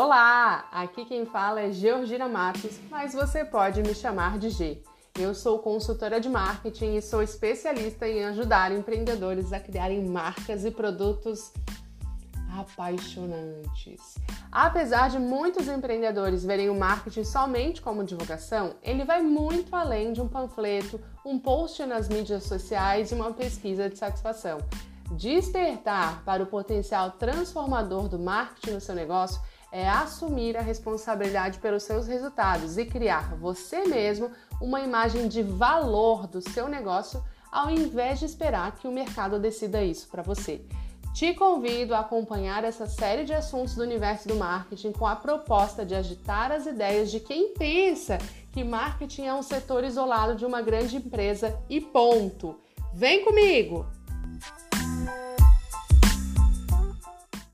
Olá, aqui quem fala é Georgina Matos, mas você pode me chamar de G. Eu sou consultora de marketing e sou especialista em ajudar empreendedores a criarem marcas e produtos apaixonantes. Apesar de muitos empreendedores verem o marketing somente como divulgação, ele vai muito além de um panfleto, um post nas mídias sociais e uma pesquisa de satisfação. Despertar para o potencial transformador do marketing no seu negócio é assumir a responsabilidade pelos seus resultados e criar você mesmo uma imagem de valor do seu negócio ao invés de esperar que o mercado decida isso para você. Te convido a acompanhar essa série de assuntos do universo do marketing com a proposta de agitar as ideias de quem pensa que marketing é um setor isolado de uma grande empresa e ponto. Vem comigo!